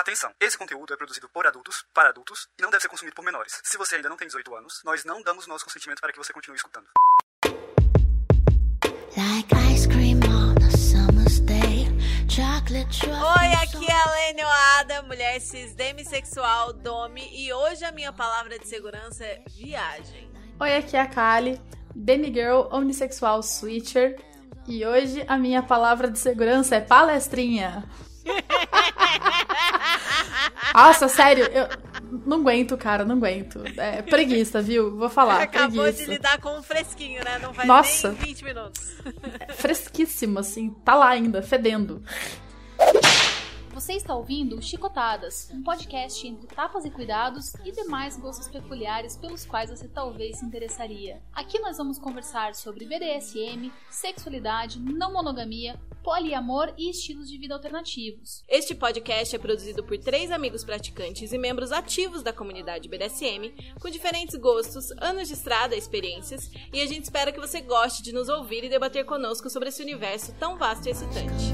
Atenção! Esse conteúdo é produzido por adultos, para adultos, e não deve ser consumido por menores. Se você ainda não tem 18 anos, nós não damos nosso consentimento para que você continue escutando. Like ice cream on a summer's day. Chocolate Oi, aqui é a Lênia Oada, mulher cis demissexual, Domi, e hoje a minha palavra de segurança é viagem. Oi, aqui é a Kali, demigirl, omnissexual, switcher. E hoje a minha palavra de segurança é palestrinha. Nossa, sério, eu não aguento, cara, não aguento. É preguiça, viu? Vou falar, Acabou preguiça. de lidar com um fresquinho, né? Não faz Nossa. nem 20 minutos. Fresquíssimo, assim, tá lá ainda, fedendo. Você está ouvindo Chicotadas, um podcast entre tapas e cuidados e demais gostos peculiares pelos quais você talvez se interessaria. Aqui nós vamos conversar sobre BDSM, sexualidade, não monogamia, poliamor e estilos de vida alternativos. Este podcast é produzido por três amigos praticantes e membros ativos da comunidade BDSM, com diferentes gostos, anos de estrada, experiências, e a gente espera que você goste de nos ouvir e debater conosco sobre esse universo tão vasto e excitante.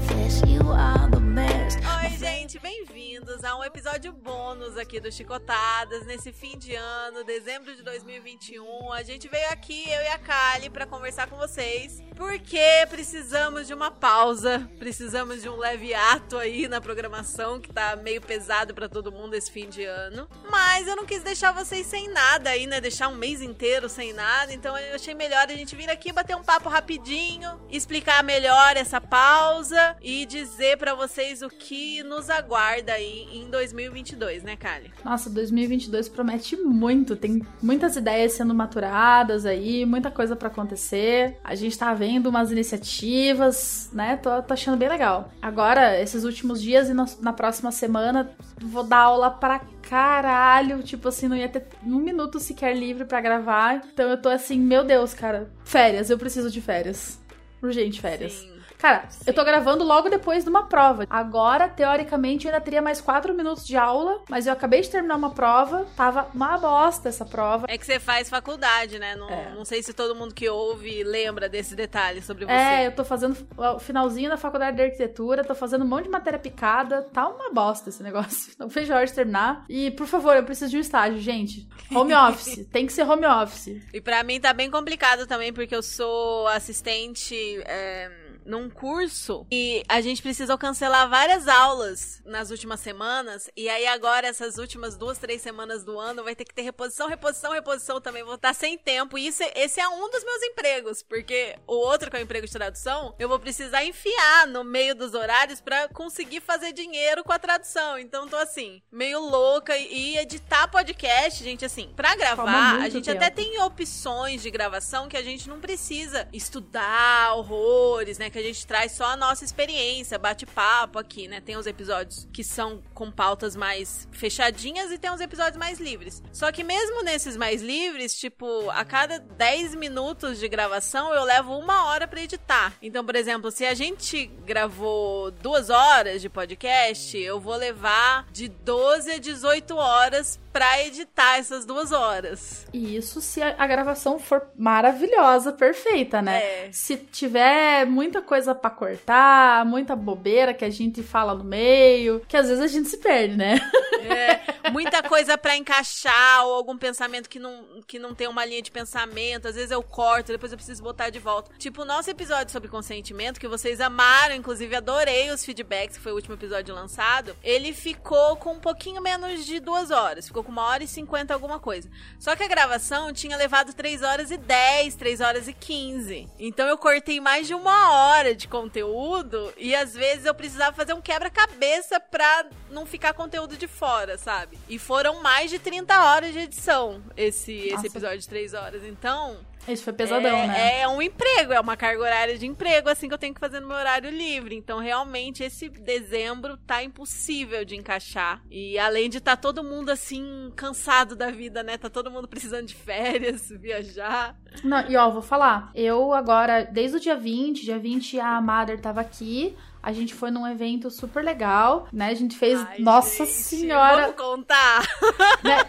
Oi, gente, bem-vindos a um episódio bônus aqui do Chicotadas nesse fim de ano, dezembro de 2021. A gente veio aqui, eu e a Kali, pra conversar com vocês, porque precisamos de uma pausa, precisamos de um leve ato aí na programação que tá meio pesado pra todo mundo esse fim de ano. Mas eu não quis deixar vocês sem nada aí, né? Deixar um mês inteiro sem nada, então eu achei melhor a gente vir aqui bater um papo rapidinho, explicar melhor essa pausa e dizer pra vocês o que nos aguarda aí em 2022, né, Kali? Nossa, 2022 promete muito. Tem muitas ideias sendo maturadas aí, muita coisa pra acontecer. A gente tá vendo umas iniciativas, né? Tô, tô achando bem legal. Agora, esses últimos dias e na, na próxima semana, vou dar aula pra caralho. Tipo assim, não ia ter um minuto sequer livre pra gravar. Então eu tô assim, meu Deus, cara. Férias, eu preciso de férias. Urgente férias. Sim. Cara, eu tô gravando logo depois de uma prova. Agora, teoricamente, eu ainda teria mais quatro minutos de aula, mas eu acabei de terminar uma prova, tava uma bosta essa prova. É que você faz faculdade, né? Não, É. não sei se todo mundo que ouve lembra desse detalhe sobre você. É, eu tô fazendo o finalzinho da faculdade de arquitetura, tô fazendo um monte de matéria picada, tá uma bosta esse negócio. Não vejo a hora de terminar. E, por favor, eu preciso de um estágio, gente. Home office, tem que ser home office. E pra mim tá bem complicado também, porque eu sou assistente é, num curso e a gente precisou cancelar várias aulas nas últimas semanas. E aí agora, essas últimas duas, três semanas do ano, vai ter que ter reposição, reposição, reposição também. Vou estar sem tempo. E isso, é- esse é um dos meus empregos, porque o outro, que é o emprego de tradução, eu vou precisar enfiar no meio dos horários pra conseguir fazer dinheiro com a tradução. Então tô assim, meio louca. E editar podcast, gente, assim, pra gravar, a gente tempo. até tem opções de gravação que a gente não precisa estudar horrores, né? Que a gente traz só a nossa experiência, bate-papo aqui, né? Tem os episódios que são com pautas mais fechadinhas e tem os episódios mais livres. Só que mesmo nesses mais livres, tipo, a cada 10 minutos de gravação eu levo uma hora pra editar. Então, por exemplo, se a gente gravou duas horas de podcast, eu vou levar de 12 a 18 horas pra editar essas duas horas. E isso se a, a gravação for maravilhosa, perfeita, né? É. Se tiver muita coisa pra cortar, muita bobeira que a gente fala no meio, que às vezes a gente se perde, né? É, muita coisa pra encaixar ou algum pensamento que não, que não tem uma linha de pensamento. Às vezes eu corto, depois eu preciso botar de volta. Tipo, o nosso episódio sobre consentimento, que vocês amaram, inclusive adorei os feedbacks, que foi o último episódio lançado. Ele ficou com um pouquinho menos de duas horas. Ficou com uma hora e cinquenta alguma coisa. Só que a gravação tinha levado três horas e dez, três horas e quinze. Então eu cortei mais de uma hora de conteúdo e às vezes eu precisava fazer um quebra-cabeça pra não ficar conteúdo de fora, sabe? E foram mais de 30 horas de edição esse, esse episódio de 3 horas. Então, Isso foi pesadão, é, né? é um emprego, é uma carga horária de emprego, assim que eu tenho que fazer no meu horário livre. Então, realmente, esse dezembro tá impossível de encaixar. E além de tá todo mundo, assim, cansado da vida, né? Tá todo mundo precisando de férias, viajar. Não, e ó, vou falar. Eu agora, desde o dia 20, dia 20 a Mother tava aqui. A gente foi num evento super legal, né? A gente fez. Ai, Nossa gente, Senhora! Vamos contar. né?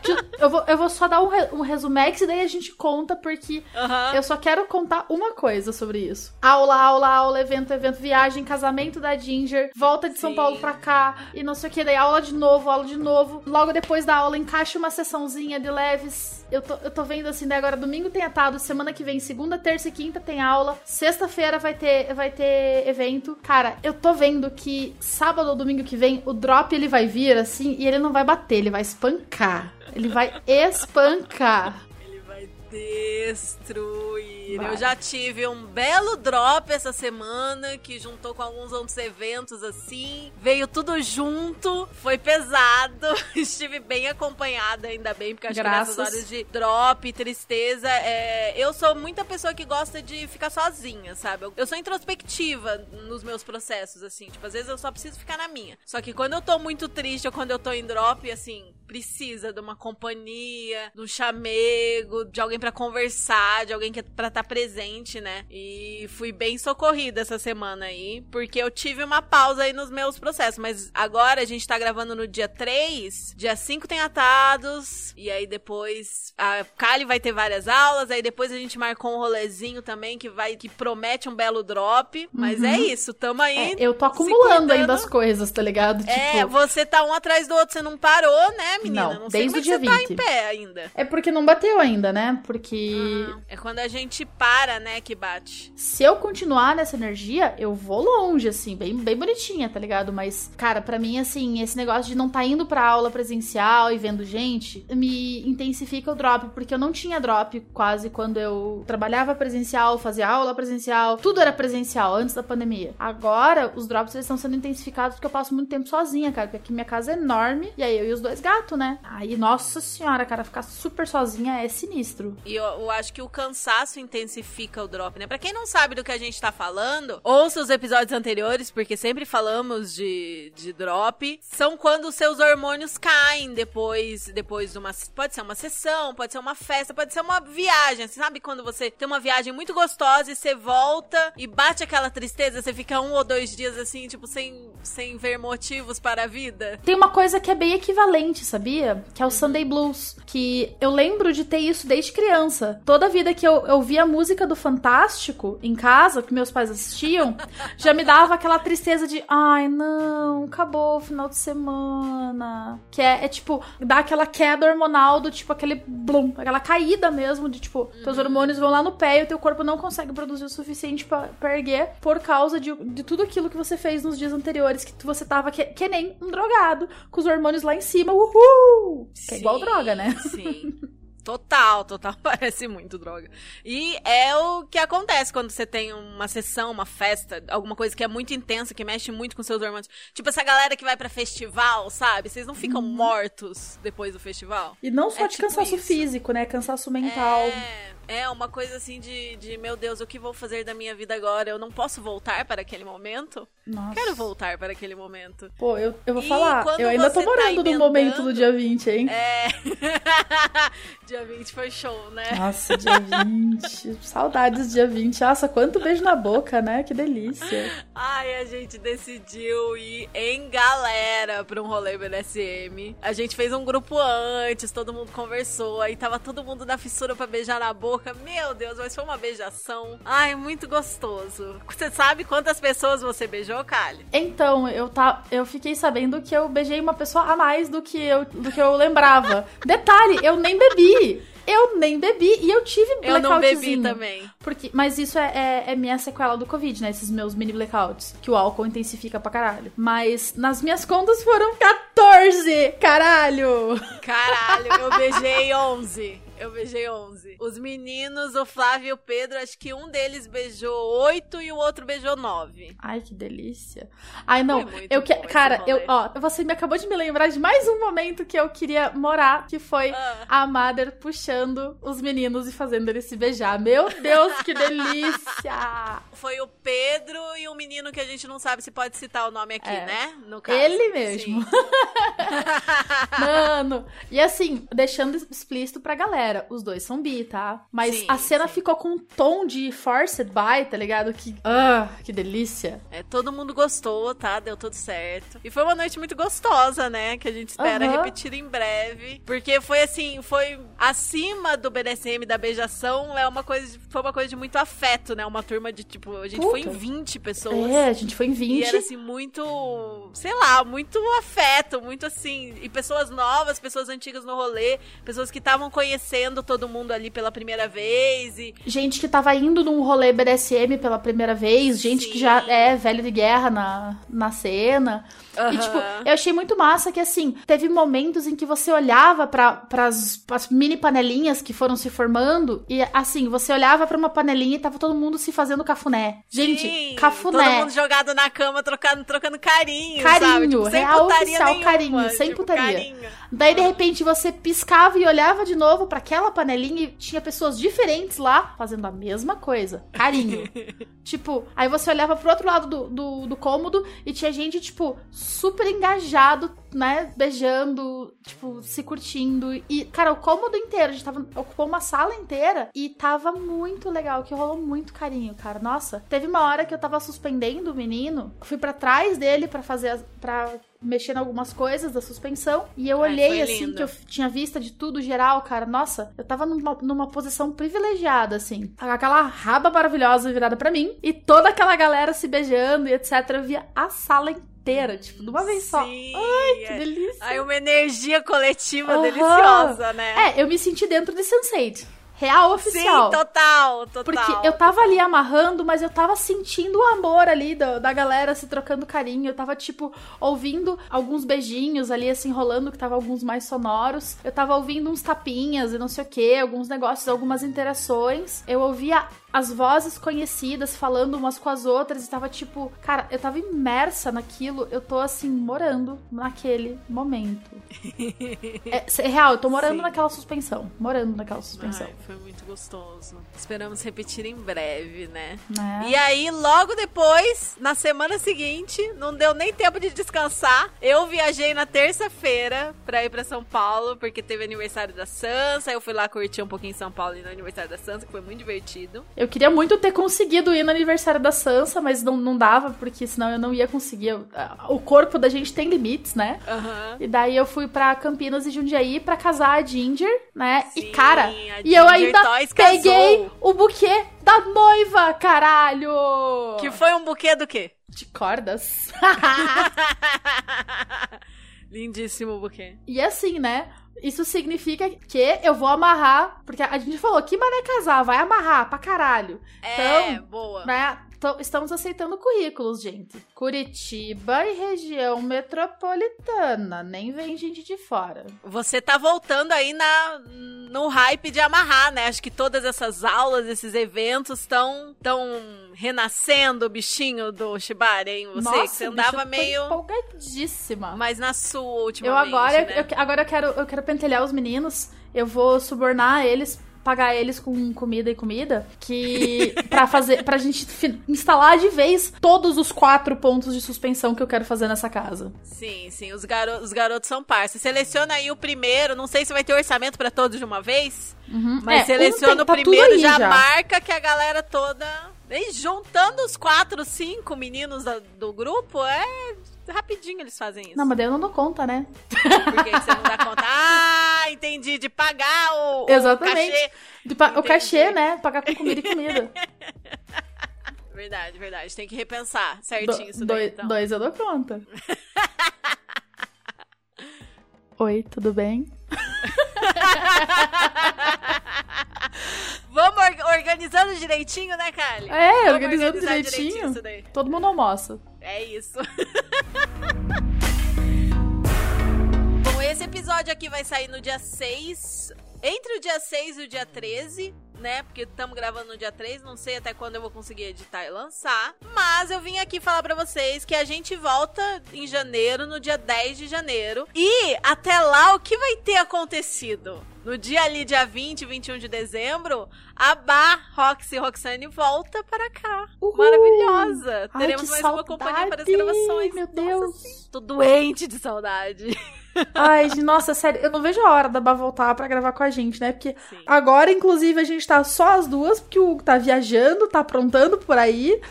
Eu, vou, eu vou só dar um, re- um resumex e daí a gente conta, porque eu só quero contar uma coisa sobre isso. Aula, aula, aula, evento, evento, viagem, casamento da Ginger, volta de São Sim. Paulo pra cá e não sei o que, daí aula de novo, aula de novo. Logo depois da aula, encaixa uma sessãozinha de leves. Eu tô, eu tô vendo assim, daí agora domingo tem atado, semana que vem, segunda, terça e quinta tem aula, sexta-feira vai ter, vai ter evento. Cara, eu tô vendo que sábado ou domingo que vem o drop ele vai vir assim e ele não vai bater, ele vai espancar. Ele vai espancar. Destruir. Vai. Eu já tive um belo drop essa semana que juntou com alguns outros eventos assim. Veio tudo junto, foi pesado. Estive bem acompanhada, ainda bem, porque acho Graças. que nessas horas de drop, tristeza, é, eu sou muita pessoa que gosta de ficar sozinha, sabe? Eu, eu sou introspectiva nos meus processos, assim. Tipo, às vezes eu só preciso ficar na minha. Só que quando eu tô muito triste ou quando eu tô em drop, assim, precisa de uma companhia, de um chamego, de alguém pra conversar, de alguém que é pra estar presente, né? E fui bem socorrida essa semana aí, porque eu tive uma pausa aí nos meus processos, mas agora a gente tá gravando no dia 3, dia 5 tem atados, e aí depois a Kali vai ter várias aulas, aí depois a gente marcou um rolezinho também que vai que promete um belo drop, mas é isso, tamo aí. É, eu tô acumulando ainda as coisas, tá ligado? É, Tipo, você tá um atrás do outro, você não parou, né, menina? Não, sei desde o dia você 20. tá em pé ainda. é porque não bateu ainda, né? Porque É quando a gente para, né, que bate. se eu continuar nessa energia, eu vou longe, assim, bem, bem bonitinha, tá ligado? Mas, cara, pra mim, assim, esse negócio de não tá indo pra aula presencial e vendo gente, me intensifica o drop, porque eu não tinha drop quase quando eu trabalhava presencial, fazia aula presencial, tudo era presencial antes da pandemia. Agora, os drops eles estão sendo intensificados porque eu passo muito tempo sozinha, cara, porque aqui minha casa é enorme, e aí eu e os dois gatos, né? Aí, nossa senhora, cara, ficar super sozinha é sinistro. E eu, eu acho que o cansaço intensifica o drop, né? Pra quem não sabe do que a gente tá falando, ouça os episódios anteriores, porque sempre falamos de, de drop. São quando os seus hormônios caem depois, depois de uma. Pode ser uma sessão, pode ser uma festa, pode ser uma viagem. Você sabe quando você tem uma viagem muito gostosa e você volta e bate aquela tristeza, você fica um ou dois dias assim, tipo, sem, sem ver motivos para a vida? Tem uma coisa que é bem equivalente, sabia? Que é o Sunday Blues. Que eu lembro de ter isso desde criança. Toda vida que eu, eu via a música do Fantástico em casa, que meus pais assistiam, já me dava aquela tristeza de ai, não, acabou o final de semana. Que é, é tipo, dá aquela queda hormonal do tipo, aquele blum, aquela caída mesmo, de tipo, teus hormônios vão lá no pé e o teu corpo não consegue produzir o suficiente pra, pra erguer por causa de, de tudo aquilo que você fez nos dias anteriores, que você tava que, que nem um drogado, com os hormônios lá em cima, uhul! Que é igual droga, né? Sim. Total, total. Parece muito droga. E é o que acontece quando você tem uma sessão, uma festa, alguma coisa que é muito intensa, que mexe muito com seus hormônios. Tipo essa galera que vai pra festival, sabe? Vocês não ficam mortos depois do festival? E não só É de tipo cansaço isso. físico, né? Cansaço mental. É, é uma coisa assim de, de, meu Deus, o que vou fazer da minha vida agora? Eu não posso voltar para aquele momento? Nossa. Quero voltar para aquele momento. Pô, eu, eu vou E falar, eu ainda tô tá morando no emendando- momento do dia 20, hein? É. Dia 20 foi show, né? Nossa, dia 20. Saudades dia 20. Nossa, quanto beijo na boca, né? Que delícia. Ai, a gente decidiu ir em galera pra um rolê BDSM. A gente fez um grupo antes, todo mundo conversou, aí tava todo mundo na fissura pra beijar na boca. Meu Deus, mas foi uma beijação. Ai, muito gostoso. Você sabe quantas pessoas você beijou, Kali? Então, eu, tá, eu fiquei sabendo que eu beijei uma pessoa a mais do que eu, do que eu lembrava. Detalhe, eu nem bebi. Eu nem bebi e eu tive Eu não bebi blackoutzinho. também. Porque, mas isso é, é, é minha sequela do Covid, né? Esses meus mini blackouts. Que o álcool intensifica pra caralho. Mas nas minhas contas foram 14! Caralho! Caralho, eu beijei 11. Eu beijei 11. Os meninos, o Flávio e o Pedro, acho que um deles beijou 8 e o outro beijou 9. Ai, que delícia. Ai, não. Eu que, cara, eu, ó, você me acabou de me lembrar de mais um momento que eu queria morar, que foi Ah. a Mother puxando os meninos e fazendo eles se beijar. Meu Deus, que delícia! Foi o Pedro e um menino que a gente não sabe se pode citar o nome aqui, É. né? No caso. Ele mesmo. Mano, E assim, deixando explícito pra galera, os dois são bi, tá? Mas Sim, a cena sim. ficou com um tom de forced by, tá ligado? Que. Ah, que delícia. É, todo mundo gostou, tá? Deu tudo certo. E foi uma noite muito gostosa, né? Que a gente espera Aham. repetir em breve. Porque foi assim, foi acima do BDSM da beijação, é uma coisa, de- foi uma coisa de muito afeto, né? Uma turma de tipo, a gente foi em Puta. 20 pessoas. É, a gente foi em 20. E era assim, muito, sei lá, muito afeto, muito assim. E pessoas novas, pessoas antigas no rolê, pessoas que estavam conhecendo todo mundo ali pela primeira vez. E Gente que tava indo num rolê BDSM pela primeira vez, gente Sim. que já é velho de guerra na, na cena. E, Aham. tipo, eu achei muito massa que, assim, teve momentos em que você olhava pra, pras, pras mini panelinhas que foram se formando e, assim, você olhava pra uma panelinha e tava todo mundo se fazendo cafuné. Gente, Sim, cafuné. Todo mundo jogado na cama, trocando, trocando carinho, Carinho, sabe? Tipo, sem real putaria oficial, nenhuma, carinho, sem tipo, putaria. carinho. Daí, de repente, você piscava e olhava de novo pra aquela panelinha e tinha pessoas diferentes lá fazendo a mesma coisa. Carinho. tipo, aí você olhava pro outro lado do, do, do cômodo e tinha gente, tipo, super engajado, né? Beijando, tipo, se curtindo. E, cara, o cômodo inteiro, a gente tava, ocupou uma sala inteira e tava muito legal, que rolou muito carinho, cara. Nossa, teve uma hora que eu tava suspendendo o menino, fui pra trás dele pra fazer, as- em algumas coisas da suspensão. E eu Ai, olhei assim, lindo. que eu tinha vista de tudo geral, cara. Nossa, eu tava numa, numa posição privilegiada, assim. Aquela raba maravilhosa virada pra mim. E toda aquela galera se beijando e etc. Eu via a sala inteira, tipo, de uma vez só. Sim, Que é. delícia. Aí uma energia coletiva Aham. deliciosa, né? É, eu me senti dentro de Sense8. Real oficial. Sim, total, total. Porque eu tava ali amarrando, mas eu tava sentindo o amor ali da, da galera se trocando carinho. Eu tava, tipo, ouvindo alguns beijinhos ali, assim, rolando, que tava alguns mais sonoros. Eu tava ouvindo uns tapinhas e não sei o que, alguns negócios, algumas interações. Eu ouvia as vozes conhecidas falando umas com as outras e tava, tipo, cara, eu tava imersa naquilo. Eu tô, assim, morando naquele momento. é, real, eu tô morando Sim. naquela suspensão. Morando naquela suspensão. Ai, foi muito gostoso. Esperamos repetir em breve, né? né? E aí, logo depois, na semana seguinte, não deu nem tempo de descansar. Eu viajei na terça-feira pra ir pra São Paulo, porque teve aniversário da Sansa. Eu fui lá curtir um pouquinho em São Paulo e no aniversário da Sansa, que foi muito divertido. Eu queria muito ter conseguido ir no aniversário da Sansa, mas não, não dava, porque senão eu não ia conseguir. Ah, O corpo da gente tem limites, né? Aham. E daí eu fui pra Campinas e Jundiaí pra casar a Ginger, né? e Sim, cara, a e eu ainda peguei casou. o buquê da noiva, caralho! Que foi um buquê do quê? De cordas. Lindíssimo o buquê. e assim, né? Isso significa que eu vou amarrar, porque a gente falou, que mané casar, vai amarrar pra caralho. É, Então, boa. né? Tô- estamos aceitando currículos, gente. Curitiba e região metropolitana. Nem vem gente de fora. Você tá voltando aí na, no hype de amarrar, né? Acho que todas essas aulas, esses eventos estão tão renascendo o bichinho do Shibari, hein? Você, que você andava eu tô meio empolgadíssima. mais na sua Eu ultimamente, agora, né? eu, agora eu quero, eu quero pentelhar os meninos. Eu vou subornar eles, pagar eles com comida e comida, que pra fazer, pra gente instalar de vez todos os quatro pontos de suspensão que eu quero fazer nessa casa. Sim, sim, os, garo os garotos são parceiros. Seleciona aí o primeiro, não sei se vai ter orçamento pra todos de uma vez, Uhum. mas É, seleciona tem- o tá tudo primeiro, aí já, marca que a galera toda... E juntando os quatro, cinco meninos do grupo, é... Rapidinho eles fazem isso. Não, mas daí eu não dou conta, né? Por que que você não dá conta? Ah, entendi. De pagar o, o Exatamente. cachê. De pa- o Entendi. cachê, né? Pagar com comida e comida. Verdade, verdade. Tem que repensar Do- certinho isso daí, dois, então. dois eu dou conta. Oi, tudo bem? Vamos or- organizando direitinho, né, Kali? É, Vamos organizando direitinho. daí. Todo mundo almoça. É isso. Bom, esse episódio aqui vai sair no dia 6. Entre o dia 6 e o dia 13, né? Porque estamos gravando no dia 3, não sei até quando eu vou conseguir editar e lançar. Mas eu vim aqui falar pra vocês que a gente volta em janeiro, no dia 10 de janeiro. E até lá, o que vai ter acontecido? No dia ali, dia 20, 21 de dezembro, a Bar Roxy Roxane volta para cá. Uhul! Maravilhosa! Ai, Teremos mais uma companhia para as saudade, gravações. Meu Nossa, Deus. sim. Tô doente de saudade. Ai, nossa, sério, eu não vejo a hora da Bá voltar pra gravar com a gente, né? Porque Sim. agora, inclusive, a gente tá só as duas, porque o Hugo tá viajando, tá aprontando por aí.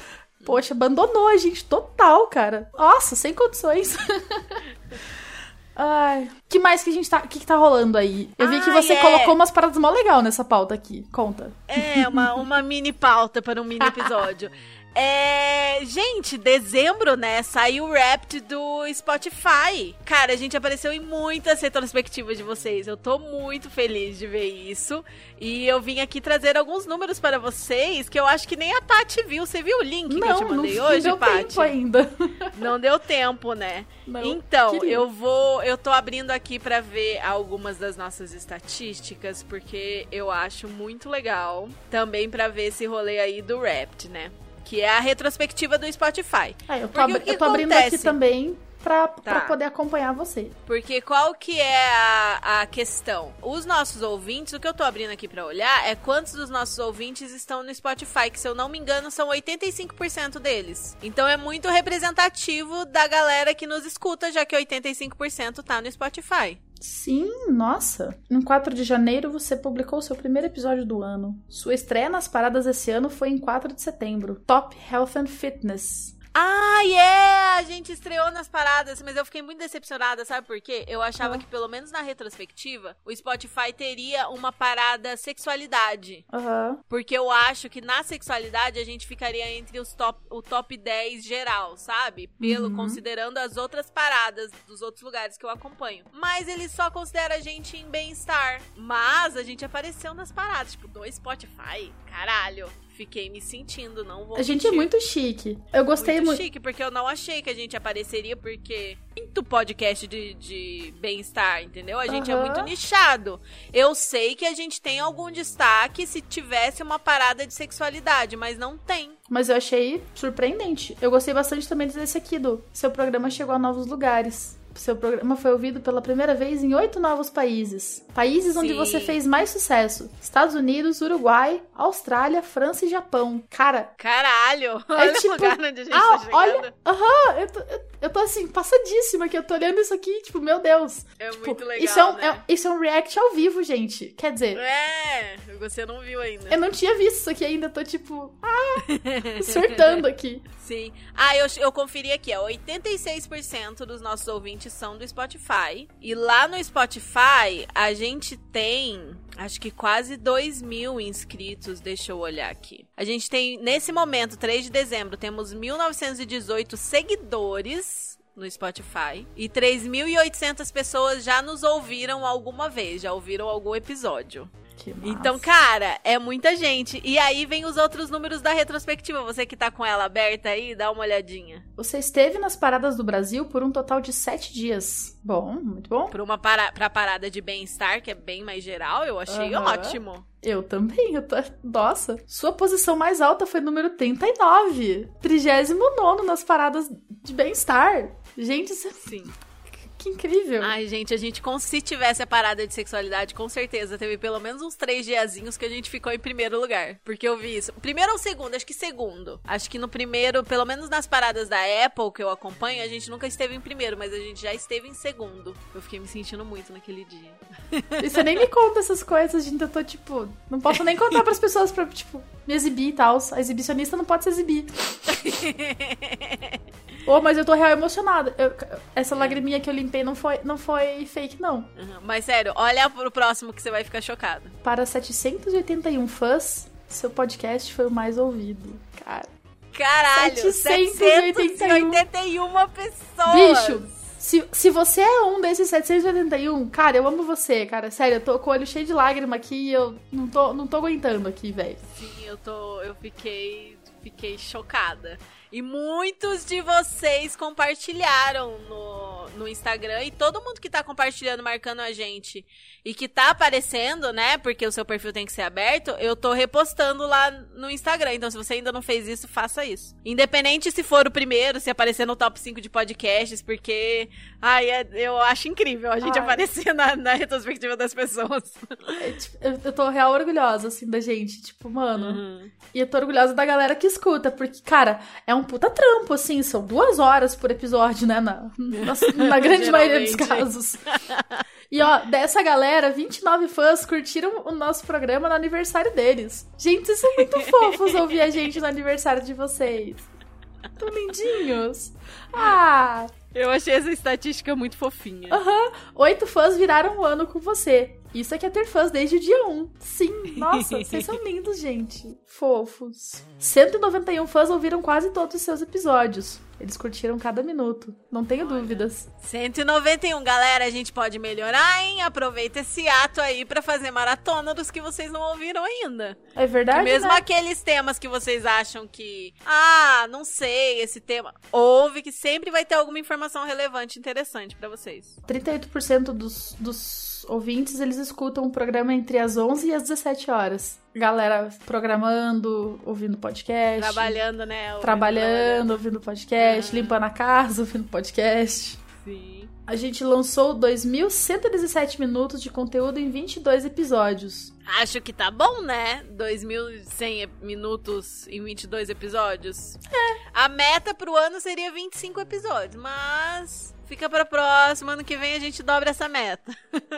Poxa, abandonou a gente total, cara. Nossa, sem condições. Ai, que mais que a gente tá. O que, que tá rolando aí? Eu vi que Ai, você é. colocou umas paradas mó legal nessa pauta aqui. Conta. É, uma, uma mini pauta para um mini episódio. É, gente, dezembro, né? Saiu o Wrapped do Spotify. Cara, a gente apareceu em muitas retrospectivas de vocês. Eu tô muito feliz de ver isso. E eu vim aqui trazer alguns números para vocês que eu acho que nem a Paty viu. Você viu o link que eu te não, não, mandei não hoje, deu tempo ainda. Não deu tempo, né? Não, então, queria. eu vou, eu tô abrindo aqui pra ver algumas das nossas estatísticas, porque eu acho muito legal também pra ver esse rolê aí do Wrapped, né? Que é a retrospectiva do Spotify. É, eu tô, abri- eu tô abrindo aqui também pra, Tá. poder acompanhar você. Porque qual que é a, a questão? Os nossos ouvintes, o que eu tô abrindo aqui pra olhar é quantos dos nossos ouvintes estão no Spotify, que se eu não me engano são 85% deles. Então é muito representativo da galera que nos escuta, já que 85% tá no Spotify. Sim, nossa. Em 4 de janeiro você publicou seu primeiro episódio do ano. Sua estreia nas paradas esse ano foi em 4 de setembro. Top Health and Fitness. Ah, yeah! A gente estreou nas paradas, mas eu fiquei muito decepcionada, sabe por quê? Eu achava Ah. que, pelo menos na retrospectiva, o Spotify teria uma parada sexualidade. Aham. Porque eu acho que na sexualidade a gente ficaria entre os top, o top 10 geral, sabe? Pelo Uhum. considerando as outras paradas dos outros lugares que eu acompanho. Mas ele só considera a gente em bem-estar. Mas a gente apareceu nas paradas, tipo, do Spotify. Caralho. Fiquei me sentindo, não vou A gente é mentir. muito chique. Eu gostei muito muito. chique, porque eu não achei que a gente apareceria, porque muito podcast de, de bem-estar, entendeu? A gente é Aham. muito nichado. Eu sei que a gente tem algum destaque se tivesse uma parada de sexualidade, mas não tem. Mas eu achei surpreendente. Eu gostei bastante também desse aqui do Seu programa chegou a novos lugares. Seu programa foi ouvido pela primeira vez em oito novos países. Países onde Sim. você fez mais sucesso: Estados Unidos, Uruguai, Austrália, França e Japão. Cara, Caralho! Olha tipo, o lugar onde a gente ah, tá olha, aham, eu tô, eu, eu tô assim, passadíssima que eu tô olhando isso aqui, tipo, meu Deus. É Tipo, muito legal, isso, é um, né? é- isso é um react ao vivo, gente. Quer dizer, É, você não viu ainda. eu não tinha visto isso aqui ainda, tô tipo, ah, surtando aqui. Sim. Ah, eu, eu conferi aqui, ó. 86% dos nossos ouvintes são do Spotify. E lá no Spotify, a gente tem, acho que quase 2 mil inscritos. Deixa eu olhar aqui. A gente tem, nesse momento, 3 de dezembro, temos 1.918 seguidores no Spotify. E 3.800 pessoas já nos ouviram alguma vez, já ouviram algum episódio. Então, cara, é muita gente. E aí vem os outros números da retrospectiva. Você que tá com ela aberta aí, dá uma olhadinha. Você esteve nas paradas do Brasil por um total de sete dias. Bom, muito bom. Pra, uma para... pra parada de bem-estar, que é bem mais geral, eu achei Aham. ótimo. Eu também, eu tô... Nossa. Sua posição mais alta foi número 39. 39 nas paradas de bem-estar. Gente, isso. Sim. Que incrível. Ai, gente, a gente, se tivesse a parada de sexualidade, com certeza teve pelo menos uns três diazinhos que a gente ficou em primeiro lugar. Porque eu vi isso. Primeiro ou segundo? Acho que segundo. Acho que no primeiro, pelo menos nas paradas da Apple que eu acompanho, a gente nunca esteve em primeiro, mas a gente já esteve em segundo. Eu fiquei me sentindo muito naquele dia. E você nem me conta essas coisas, gente. Eu tô, tipo... Não posso nem contar pras pessoas pra, tipo, me exibir e tal. A exibicionista não pode se exibir. Ô, mas eu tô real emocionada. Eu- essa lagriminha que eu limpei não foi, não foi fake, não. Uhum. Mas sério, olha pro próximo que você vai ficar chocado. Para 781 fãs, seu podcast foi o mais ouvido. Cara. Caralho, 781 781 pessoas. Bicho, se, se você é um desses 781, cara, eu amo você, cara. Sério, eu tô com o olho cheio de lágrima aqui e eu não tô, não tô aguentando aqui, velho. Sim, eu tô. Eu fiquei. Fiquei chocada. E muitos de vocês compartilharam no, no Instagram. E todo mundo que tá compartilhando, marcando a gente e que tá aparecendo, né? Porque o seu perfil tem que ser aberto, eu tô repostando lá no Instagram. Então, se você ainda não fez isso, faça isso. Independente se for o primeiro, se aparecer no top 5 de podcasts, porque. Ai, é- eu acho incrível a gente Ai. aparecer na, na retrospectiva das pessoas. É, tipo, eu, eu tô real orgulhosa, assim, da gente. Tipo, mano. Uhum. E eu tô orgulhosa da galera que escuta, porque, cara, é um puta trampo, assim, são duas horas por episódio, né? Na, na, na grande maioria dos casos. E ó, dessa galera, 29 fãs curtiram o nosso programa no aniversário deles. Gente, vocês são muito fofos ouvir a gente no aniversário de vocês. Tão lindinhos. Ah, Eu achei essa estatística muito fofinha. aham. Oito fãs viraram um ano com você. Isso é que é ter fãs desde o dia 1. Sim, nossa, vocês são lindos, gente. Fofos. 191 fãs ouviram quase todos os seus episódios. Eles curtiram cada minuto. Não tenho dúvidas. 191, galera, a gente pode melhorar, hein? Aproveita esse ato aí pra fazer maratona dos que vocês não ouviram ainda. É verdade, mesmo né? aqueles temas que vocês acham que, ah, não sei, esse tema, ouve que sempre vai ter alguma informação relevante e interessante pra vocês. 38% dos, dos ouvintes, eles escutam o programa entre as 11 e as 17 horas. Galera programando, ouvindo podcast. Trabalhando, né? ouvindo, Trabalhando, ouvindo podcast. Limpando a casa, ouvindo podcast. Sim. A gente lançou 2.117 minutos de conteúdo em 22 episódios. Acho que tá bom, né? 2.100 minutos em 22 episódios. É. A meta pro ano seria 25 episódios, mas fica pra próxima. Ano que vem a gente dobra essa meta.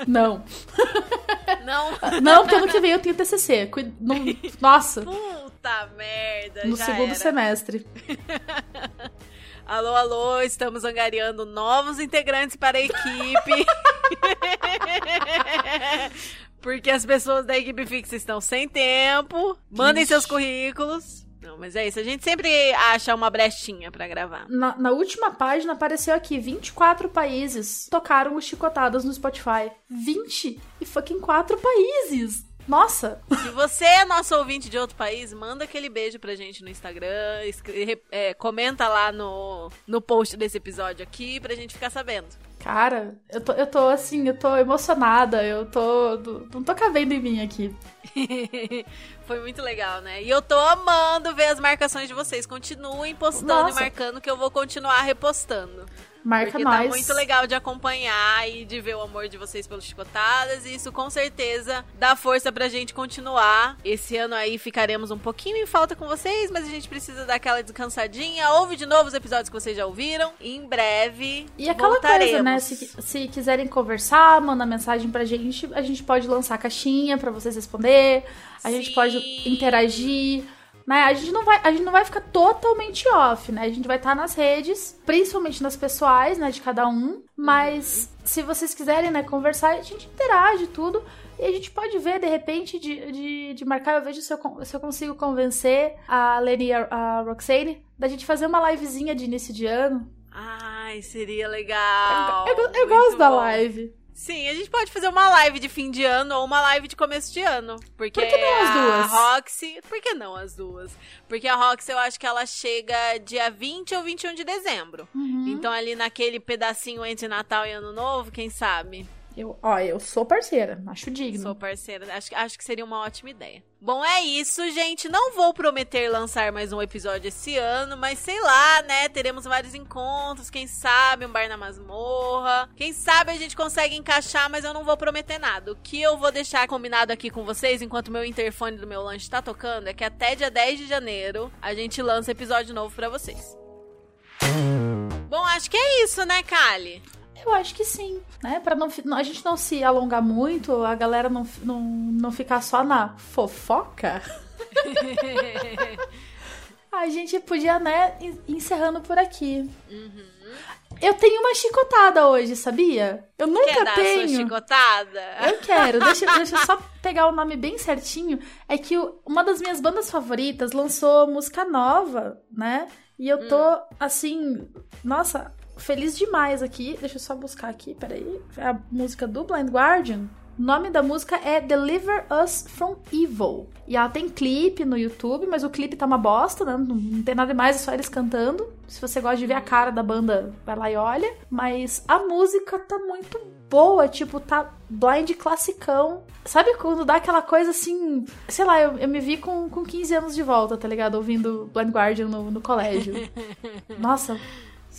Não. Não? Não, porque ano que vem eu tenho TCC. No- Nossa, Puta merda, no segundo era. semestre. Alô, alô, estamos angariando novos integrantes para a equipe. Porque as pessoas da equipe fixa estão sem tempo. Mandem seus currículos. Mas é isso. A gente sempre acha uma brechinha pra gravar. Na, na última página apareceu aqui: 24 países tocaram os chicotadas no Spotify. 20 e fucking 4 países! Nossa! Se você é nosso ouvinte de outro país, manda aquele beijo pra gente no Instagram. é, comenta lá no, no post desse episódio aqui pra gente ficar sabendo. Cara, eu tô, eu tô assim, eu tô emocionada, eu tô. Não tô cabendo em mim aqui. Foi muito legal, né? E eu tô amando ver as marcações de vocês. Continuem postando Nossa. e marcando que eu vou continuar repostando. Marca Porque nós. tá muito legal de acompanhar e de ver o amor de vocês pelos chicotadas. E isso com certeza dá força pra gente continuar. Esse ano aí ficaremos um pouquinho em falta com vocês, mas a gente precisa dar aquela descansadinha. Ouve de novo os episódios que vocês já ouviram. Em breve. E aquela voltaremos. coisa, né? Se, se quiserem conversar, manda mensagem pra gente. A gente pode lançar caixinha pra vocês responder. A gente Sim. pode interagir. Né? A, gente não vai, a gente não vai ficar totalmente off, né? A gente vai estar nas redes, principalmente nas pessoais, né? De cada um. Mas se vocês quiserem, né, conversar, a gente interage tudo. E a gente pode ver, de repente, de, de, de marcar. Eu vejo se eu, se eu consigo convencer a Leni e a, a Roxane da gente fazer uma livezinha de início de ano. Ai, seria legal. Eu, eu Muito gosto da bom. live. Sim, a gente pode fazer uma live de fim de ano ou uma live de começo de ano. Porque Por que não as duas? A Roxy. Por que não as duas? Porque a Roxy eu acho que ela chega dia 20 ou 21 de dezembro. Uhum. Então, ali naquele pedacinho entre Natal e Ano Novo, quem sabe? Eu, ó, eu sou parceira, acho digno. Sou parceira. Acho, acho que seria uma ótima ideia. Bom, é isso, gente. Não vou prometer lançar mais um episódio esse ano, mas sei lá, né? Teremos vários encontros. Quem sabe um bar na masmorra. Quem sabe a gente consegue encaixar, mas eu não vou prometer nada. O que eu vou deixar combinado aqui com vocês, enquanto meu interfone do meu lanche tá tocando, é que até dia 10 de janeiro a gente lança episódio novo pra vocês. Bom, acho que é isso, né, Kali? Eu acho que sim, né? Pra não, a gente não se alongar muito, a galera não, não, não ficar só na fofoca. a gente podia, né, en- encerrando por aqui. Eu tenho uma chicotada hoje, sabia? Eu nunca Quer dar a tenho. sua chicotada? Eu quero, deixa, deixa eu só pegar o nome bem certinho. É que o- uma das minhas bandas favoritas lançou música nova, né? E eu tô, assim, nossa, feliz demais aqui. Deixa eu só buscar aqui, peraí. É a música do Blind Guardian. O nome da música é Deliver Us From Evil. E ela tem clipe no YouTube, mas o clipe tá uma bosta, né? Não, não tem nada mais, é só eles cantando. Se você gosta de ver a cara da banda, vai lá e olha. Mas a música tá muito boa, tipo, tá blind classicão. Sabe quando dá aquela coisa assim. Sei lá, eu, eu me vi com, com 15 anos de volta, tá ligado? Ouvindo Blind Guardian no, no colégio. Nossa,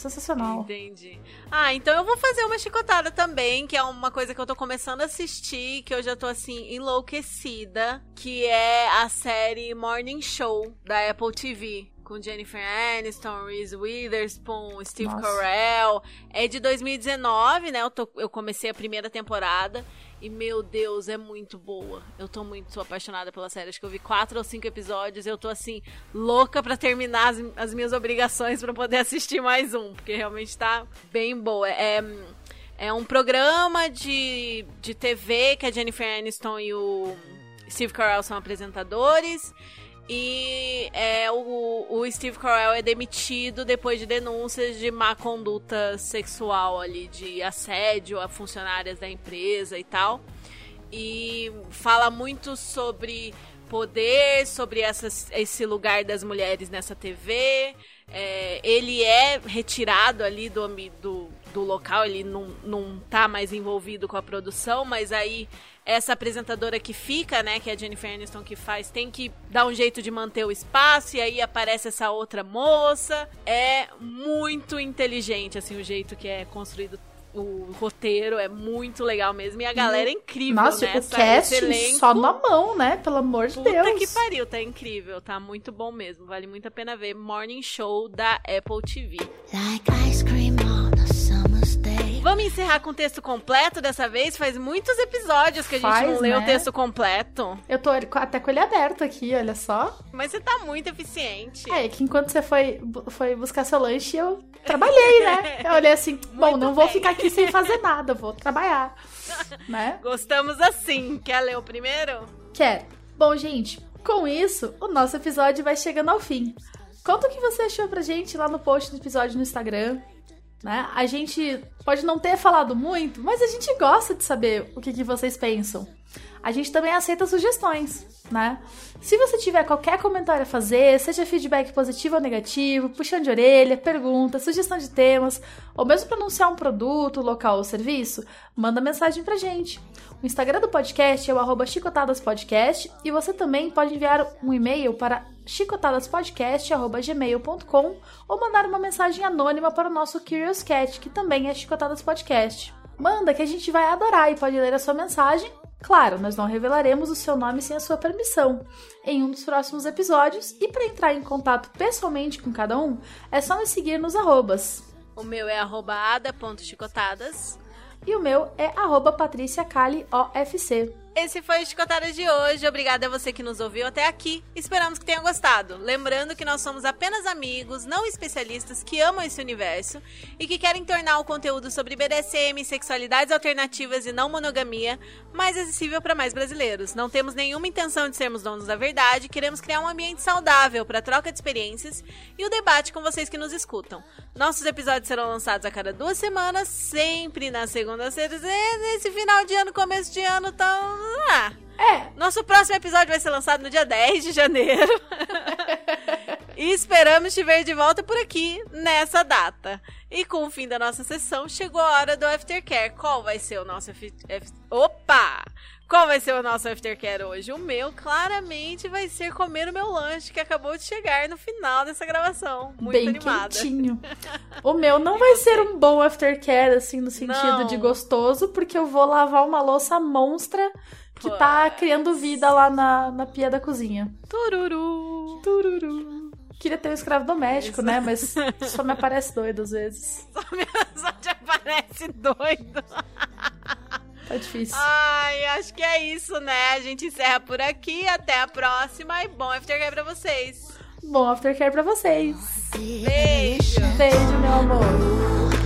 sensacional. Entendi. Ah, então eu vou fazer uma chicotada também, que é uma coisa que eu tô começando a assistir, que eu já tô assim, enlouquecida, que é a série Morning Show da Apple TV. com Jennifer Aniston, Reese Witherspoon, Steve Nossa. Carell. É de 2019, né? Eu, tô- eu comecei a primeira temporada. E, meu Deus, é muito boa. Eu tô muito apaixonada pela série. Acho que eu vi quatro ou cinco episódios. Eu tô, assim, louca pra terminar as, as minhas obrigações pra poder assistir mais um. Porque realmente tá bem boa. É, é um programa de, de TV que a Jennifer Aniston e o Steve Carell são apresentadores. E é, o, o Steve Carell é demitido depois de denúncias de má conduta sexual ali, de assédio a funcionárias da empresa e tal. E fala muito sobre poder, sobre esse lugar das mulheres nessa TV. É, ele é retirado ali do, do, do local, ele não, não tá mais envolvido com a produção, mas aí essa apresentadora que fica, né, que é a Jennifer Aniston que faz, tem que dar um jeito de manter o espaço, e aí aparece essa outra moça. É muito inteligente, assim, o jeito que é construído o roteiro, é muito legal mesmo, e a galera é incrível, Nossa, né? o Essa- cast elenco- só na mão, né? Pelo amor de Puta Deus. que pariu, tá incrível, tá muito bom mesmo, vale muito a pena ver. Morning Show da Apple TV. Like ice cream Vamos encerrar com o texto completo dessa vez? Faz muitos episódios que a gente Faz, não lê o né? texto completo. Eu tô até com ele aberto aqui, olha só. Mas você tá muito eficiente. É, que enquanto você foi, foi buscar seu lanche, eu trabalhei, né? Eu olhei assim, bom, não vou bem. ficar aqui sem fazer nada, vou trabalhar. Né? Gostamos assim. Quer ler o primeiro? Quero. Bom, gente, com isso, o nosso episódio vai chegando ao fim. Conta o que você achou pra gente lá no post do episódio no Instagram. Né? A gente pode não ter falado muito, mas a gente gosta de saber o que, que vocês pensam. A gente também aceita sugestões, né? Se você tiver qualquer comentário a fazer, seja feedback positivo ou negativo, puxão de orelha, pergunta, sugestão de temas, ou mesmo para anunciar um produto, local ou serviço, manda mensagem pra gente. O Instagram do podcast é o arroba chicotadaspodcast e você também pode enviar um e-mail para chicotadaspodcast.gmail.com ou mandar uma mensagem anônima para o nosso Curious Cat, que também é Chicotadas Podcast. Manda que a gente vai adorar e pode ler a sua mensagem. Claro, nós não revelaremos o seu nome sem a sua permissão em um dos próximos episódios e para entrar em contato pessoalmente com cada um, é só nos seguir nos arrobas. O meu é arroba ada.chicotadas. E o meu é arroba patriciacaliofc. Esse foi o Chicotadas de hoje. Obrigada a você que nos ouviu até aqui. Esperamos que tenha gostado. Lembrando que nós somos apenas amigos, não especialistas, que amam esse universo e que querem tornar o conteúdo sobre BDSM, sexualidades alternativas e não monogamia mais acessível para mais brasileiros. Não temos nenhuma intenção de sermos donos da verdade, queremos criar um ambiente saudável para troca de experiências e o debate com vocês que nos escutam. Nossos episódios serão lançados a cada duas semanas, sempre nas segundas-feiras. E nesse final de ano, começo de ano, então. Ah, É, nosso próximo episódio vai ser lançado no dia 10 de janeiro. e esperamos te ver de volta por aqui nessa data. E com o fim da nossa sessão, chegou a hora do Aftercare. Qual vai ser o nosso. Opa! Qual vai ser o nosso Aftercare hoje? O meu, claramente, vai ser comer o meu lanche que acabou de chegar no final dessa gravação. Muito bem animada. quentinho. O meu não vai ser um bom aftercare, assim, no sentido Não. de gostoso, porque eu vou lavar uma louça monstra que tá Pois. criando vida lá na, na pia da cozinha. Tururu. Tururu. Queria ter um escravo doméstico, né? Mas só me aparece doido às vezes. Só te aparece doido. Tá difícil. Ai, acho que é isso, né? A gente encerra por aqui. Até a próxima e bom aftercare pra vocês. Bom aftercare pra vocês. Beijo! Beijo, meu amor.